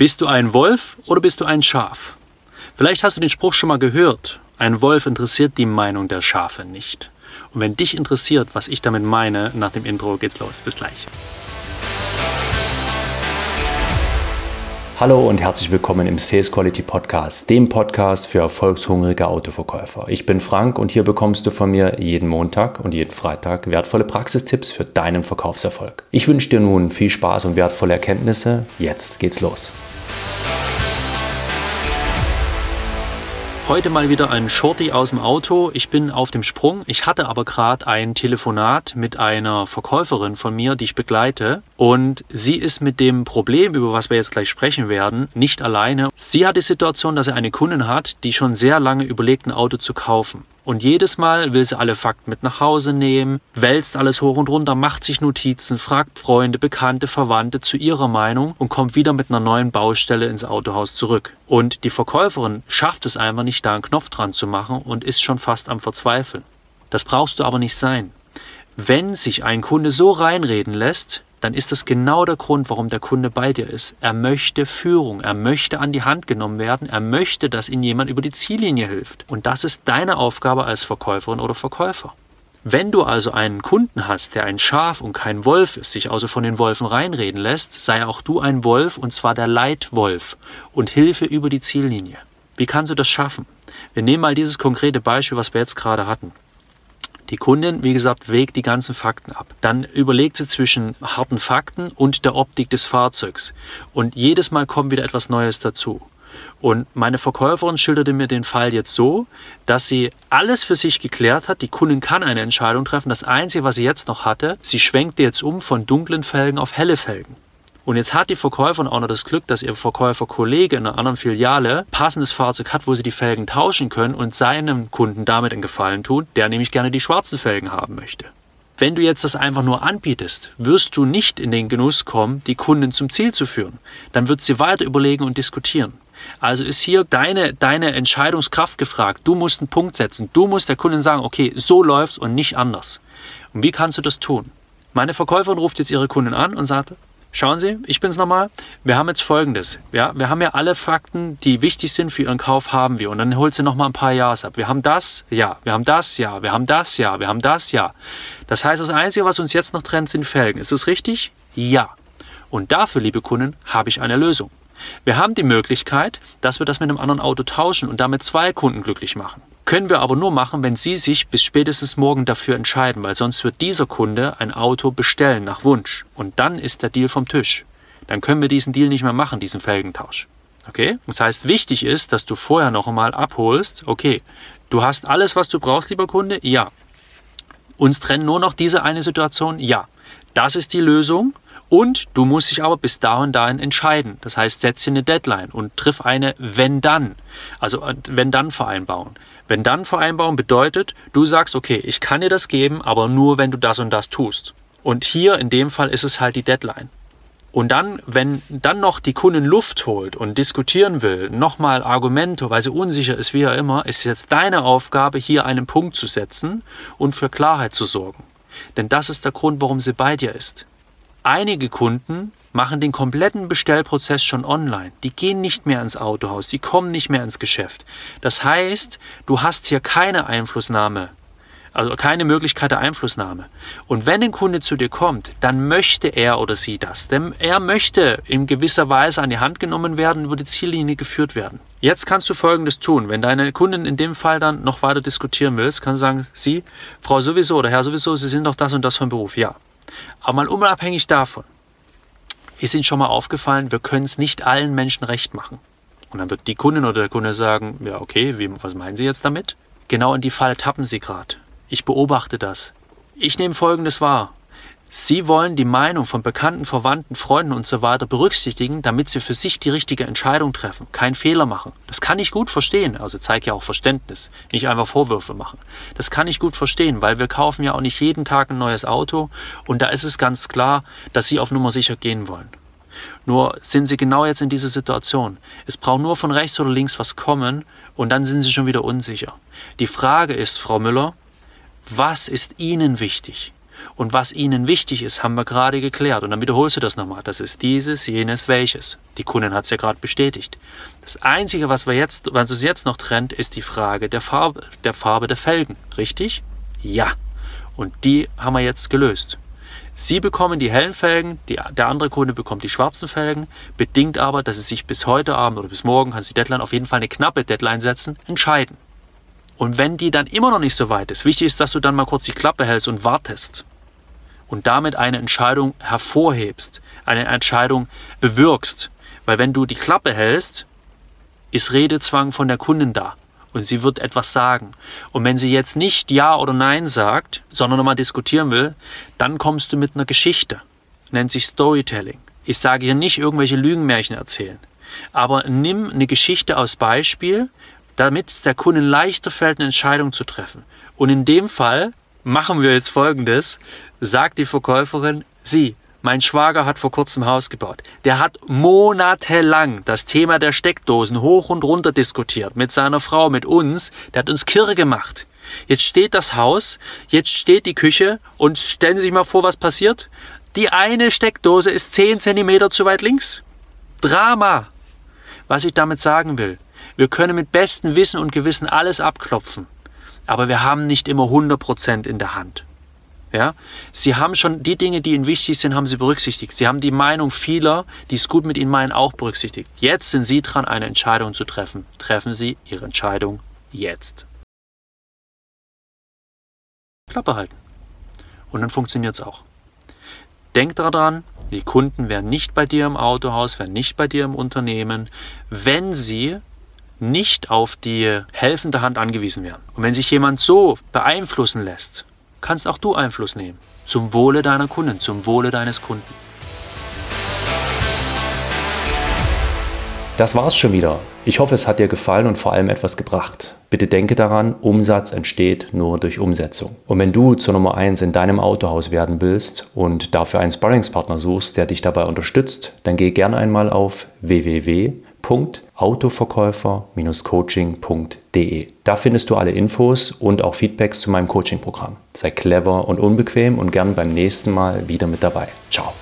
Bist du ein Wolf oder bist du ein Schaf? Vielleicht hast du den Spruch schon mal gehört. Ein Wolf interessiert die Meinung der Schafe nicht. Und wenn dich interessiert, was ich damit meine, nach dem Intro geht's los. Bis gleich. Hallo und herzlich willkommen im Sales Quality Podcast, dem Podcast für erfolgshungrige Autoverkäufer. Ich bin Frank und hier bekommst du von mir jeden Montag und jeden Freitag wertvolle Praxistipps für deinen Verkaufserfolg. Ich wünsche dir nun viel Spaß und wertvolle Erkenntnisse. Jetzt geht's los. Heute mal wieder ein Shorty aus dem Auto. Ich bin auf dem Sprung. Ich hatte aber gerade ein Telefonat mit einer Verkäuferin von mir, die ich begleite. Und sie ist mit dem Problem, über was wir jetzt gleich sprechen werden, nicht alleine. Sie hat die Situation, dass sie eine Kundin hat, die schon sehr lange überlegt, ein Auto zu kaufen. Und jedes Mal will sie alle Fakten mit nach Hause nehmen, wälzt alles hoch und runter, macht sich Notizen, fragt Freunde, Bekannte, Verwandte zu ihrer Meinung und kommt wieder mit einer neuen Baustelle ins Autohaus zurück. Und die Verkäuferin schafft es einfach nicht, da einen Knopf dran zu machen und ist schon fast am Verzweifeln. Das brauchst du aber nicht sein. Wenn sich ein Kunde so reinreden lässt, dann ist das genau der Grund, warum der Kunde bei dir ist. Er möchte Führung, er möchte an die Hand genommen werden, er möchte, dass ihm jemand über die Ziellinie hilft. Und das ist deine Aufgabe als Verkäuferin oder Verkäufer. Wenn du also einen Kunden hast, der ein Schaf und kein Wolf ist, sich also von den Wolfen reinreden lässt, sei auch du ein Wolf und zwar der Leitwolf und Hilfe über die Ziellinie. Wie kannst du das schaffen? Wir nehmen mal dieses konkrete Beispiel, was wir jetzt gerade hatten. Die Kundin, wie gesagt, wägt die ganzen Fakten ab. Dann überlegt sie zwischen harten Fakten und der Optik des Fahrzeugs. Und jedes Mal kommt wieder etwas Neues dazu. Und meine Verkäuferin schilderte mir den Fall jetzt so, dass sie alles für sich geklärt hat. Die Kundin kann eine Entscheidung treffen. Das Einzige, was sie jetzt noch hatte, sie schwenkte jetzt um von dunklen Felgen auf helle Felgen. Und jetzt hat die Verkäuferin auch noch das Glück, dass ihr Verkäuferkollege in einer anderen Filiale passendes Fahrzeug hat, wo sie die Felgen tauschen können und seinem Kunden damit einen Gefallen tun, der nämlich gerne die schwarzen Felgen haben möchte. Wenn du jetzt das einfach nur anbietest, wirst du nicht in den Genuss kommen, die Kunden zum Ziel zu führen. Dann wird sie weiter überlegen und diskutieren. Also ist hier deine, deine Entscheidungskraft gefragt. Du musst einen Punkt setzen. Du musst der Kundin sagen, okay, so läuft's und nicht anders. Und wie kannst du das tun? Meine Verkäuferin ruft jetzt ihre Kundin an und sagt, Schauen Sie, ich bin's nochmal. Wir haben jetzt folgendes. Ja, wir haben ja alle Fakten, die wichtig sind für Ihren Kauf, haben wir. Und dann holt sie nochmal ein paar Ja's ab. Wir haben das, ja. Wir haben das, ja. Wir haben das, ja. Wir haben das, ja. Das heißt, das Einzige, was uns jetzt noch trennt, sind Felgen. Ist das richtig? Ja. Und dafür, liebe Kunden, habe ich eine Lösung. Wir haben die Möglichkeit, dass wir das mit einem anderen Auto tauschen und damit zwei Kunden glücklich machen. Können wir aber nur machen, wenn Sie sich bis spätestens morgen dafür entscheiden, weil sonst wird dieser Kunde ein Auto bestellen nach Wunsch. Und dann ist der Deal vom Tisch. Dann können wir diesen Deal nicht mehr machen, diesen Felgentausch. Okay? Das heißt, wichtig ist, dass du vorher noch einmal abholst, okay, du hast alles, was du brauchst, lieber Kunde? Ja. Uns trennen nur noch diese eine Situation? Ja. Das ist die Lösung. Und du musst dich aber bis da und dahin entscheiden. Das heißt, setze eine Deadline und triff eine Wenn-Dann. Also äh, Wenn-Dann-Vereinbarung. Wenn-Dann-Vereinbarung bedeutet, du sagst, okay, ich kann dir das geben, aber nur, wenn du das und das tust. Und hier in dem Fall ist es halt die Deadline. Und dann, wenn dann noch die Kundin Luft holt und diskutieren will, nochmal Argumente, weil sie unsicher ist, wie er immer, ist jetzt deine Aufgabe, hier einen Punkt zu setzen und für Klarheit zu sorgen. Denn das ist der Grund, warum sie bei dir ist. Einige Kunden machen den kompletten Bestellprozess schon online. Die gehen nicht mehr ins Autohaus, die kommen nicht mehr ins Geschäft. Das heißt, du hast hier keine Einflussnahme, also keine Möglichkeit der Einflussnahme. Und wenn ein Kunde zu dir kommt, dann möchte er oder sie das. Denn er möchte in gewisser Weise an die Hand genommen werden, über die Ziellinie geführt werden. Jetzt kannst du Folgendes tun. Wenn deine Kundin in dem Fall dann noch weiter diskutieren willst, kannst du sagen, Sie, Frau sowieso oder Herr sowieso, Sie sind doch das und das vom Beruf. Ja, aber mal unabhängig davon, ist Ihnen schon mal aufgefallen, wir können es nicht allen Menschen recht machen. Und dann wird die Kundin oder der Kunde sagen, ja okay, wie, was meinen Sie jetzt damit? Genau in die Falle tappen Sie gerade. Ich beobachte das. Ich nehme Folgendes wahr. Sie wollen die Meinung von Bekannten, Verwandten, Freunden und so weiter berücksichtigen, damit Sie für sich die richtige Entscheidung treffen, keinen Fehler machen. Das kann ich gut verstehen, also zeige ja auch Verständnis, nicht einfach Vorwürfe machen. Das kann ich gut verstehen, weil wir kaufen ja auch nicht jeden Tag ein neues Auto und da ist es ganz klar, dass Sie auf Nummer sicher gehen wollen. Nur sind Sie genau jetzt in dieser Situation. Es braucht nur von rechts oder links was kommen und dann sind Sie schon wieder unsicher. Die Frage ist, Frau Müller, was ist Ihnen wichtig? Und was ihnen wichtig ist, haben wir gerade geklärt. Und dann wiederholst du das nochmal. Das ist dieses, jenes, welches. Die Kundin hat es ja gerade bestätigt. Das Einzige, was wir jetzt, was uns jetzt noch trennt, ist die Frage der Farbe, der Farbe der Felgen. Richtig? Ja. Und die haben wir jetzt gelöst. Sie bekommen die hellen Felgen, die, der andere Kunde bekommt die schwarzen Felgen, bedingt aber, dass Sie sich bis heute Abend oder bis morgen, kannst du die Deadline auf jeden Fall eine knappe Deadline setzen, entscheiden. Und wenn die dann immer noch nicht so weit ist, wichtig ist, dass du dann mal kurz die Klappe hältst und wartest und damit eine Entscheidung hervorhebst, eine Entscheidung bewirkst. Weil wenn du die Klappe hältst, ist Redezwang von der Kundin da und sie wird etwas sagen. Und wenn sie jetzt nicht Ja oder Nein sagt, sondern nochmal diskutieren will, dann kommst du mit einer Geschichte. Nennt sich Storytelling. Ich sage hier nicht irgendwelche Lügenmärchen erzählen. Aber nimm eine Geschichte aus Beispiel, damit es der Kundin leichter fällt, eine Entscheidung zu treffen. Und in dem Fall machen wir jetzt folgendes, sagt die Verkäuferin, sie, mein Schwager hat vor kurzem Haus gebaut. Der hat monatelang das Thema der Steckdosen hoch und runter diskutiert mit seiner Frau, mit uns. Der hat uns kirre gemacht. Jetzt steht das Haus, jetzt steht die Küche und stellen Sie sich mal vor, was passiert. Die eine Steckdose ist 10 cm zu weit links. Drama. Was ich damit sagen will, wir können mit bestem Wissen und Gewissen alles abklopfen, aber wir haben nicht immer 100% in der Hand. Ja? Sie haben schon die Dinge, die Ihnen wichtig sind, haben Sie berücksichtigt. Sie haben die Meinung vieler, die es gut mit Ihnen meinen, auch berücksichtigt. Jetzt sind Sie dran, eine Entscheidung zu treffen. Treffen Sie Ihre Entscheidung jetzt. Klappe halten. Und dann funktioniert es auch. Denk daran, die Kunden werden nicht bei dir im Autohaus, werden nicht bei dir im Unternehmen, wenn sie nicht auf die helfende Hand angewiesen wären. Und wenn sich jemand so beeinflussen lässt, kannst auch du Einfluss nehmen. Zum Wohle deiner Kunden, zum Wohle deines Kunden. Das war's schon wieder. Ich hoffe, es hat dir gefallen und vor allem etwas gebracht. Bitte denke daran, Umsatz entsteht nur durch Umsetzung. Und wenn du zur Nummer 1 in deinem Autohaus werden willst und dafür einen Sparringspartner suchst, der dich dabei unterstützt, dann geh gerne einmal auf www.autoverkäufer-coaching.de. Da findest du alle Infos und auch Feedbacks zu meinem Coaching-Programm. Sei clever und unbequem und gern beim nächsten Mal wieder mit dabei. Ciao.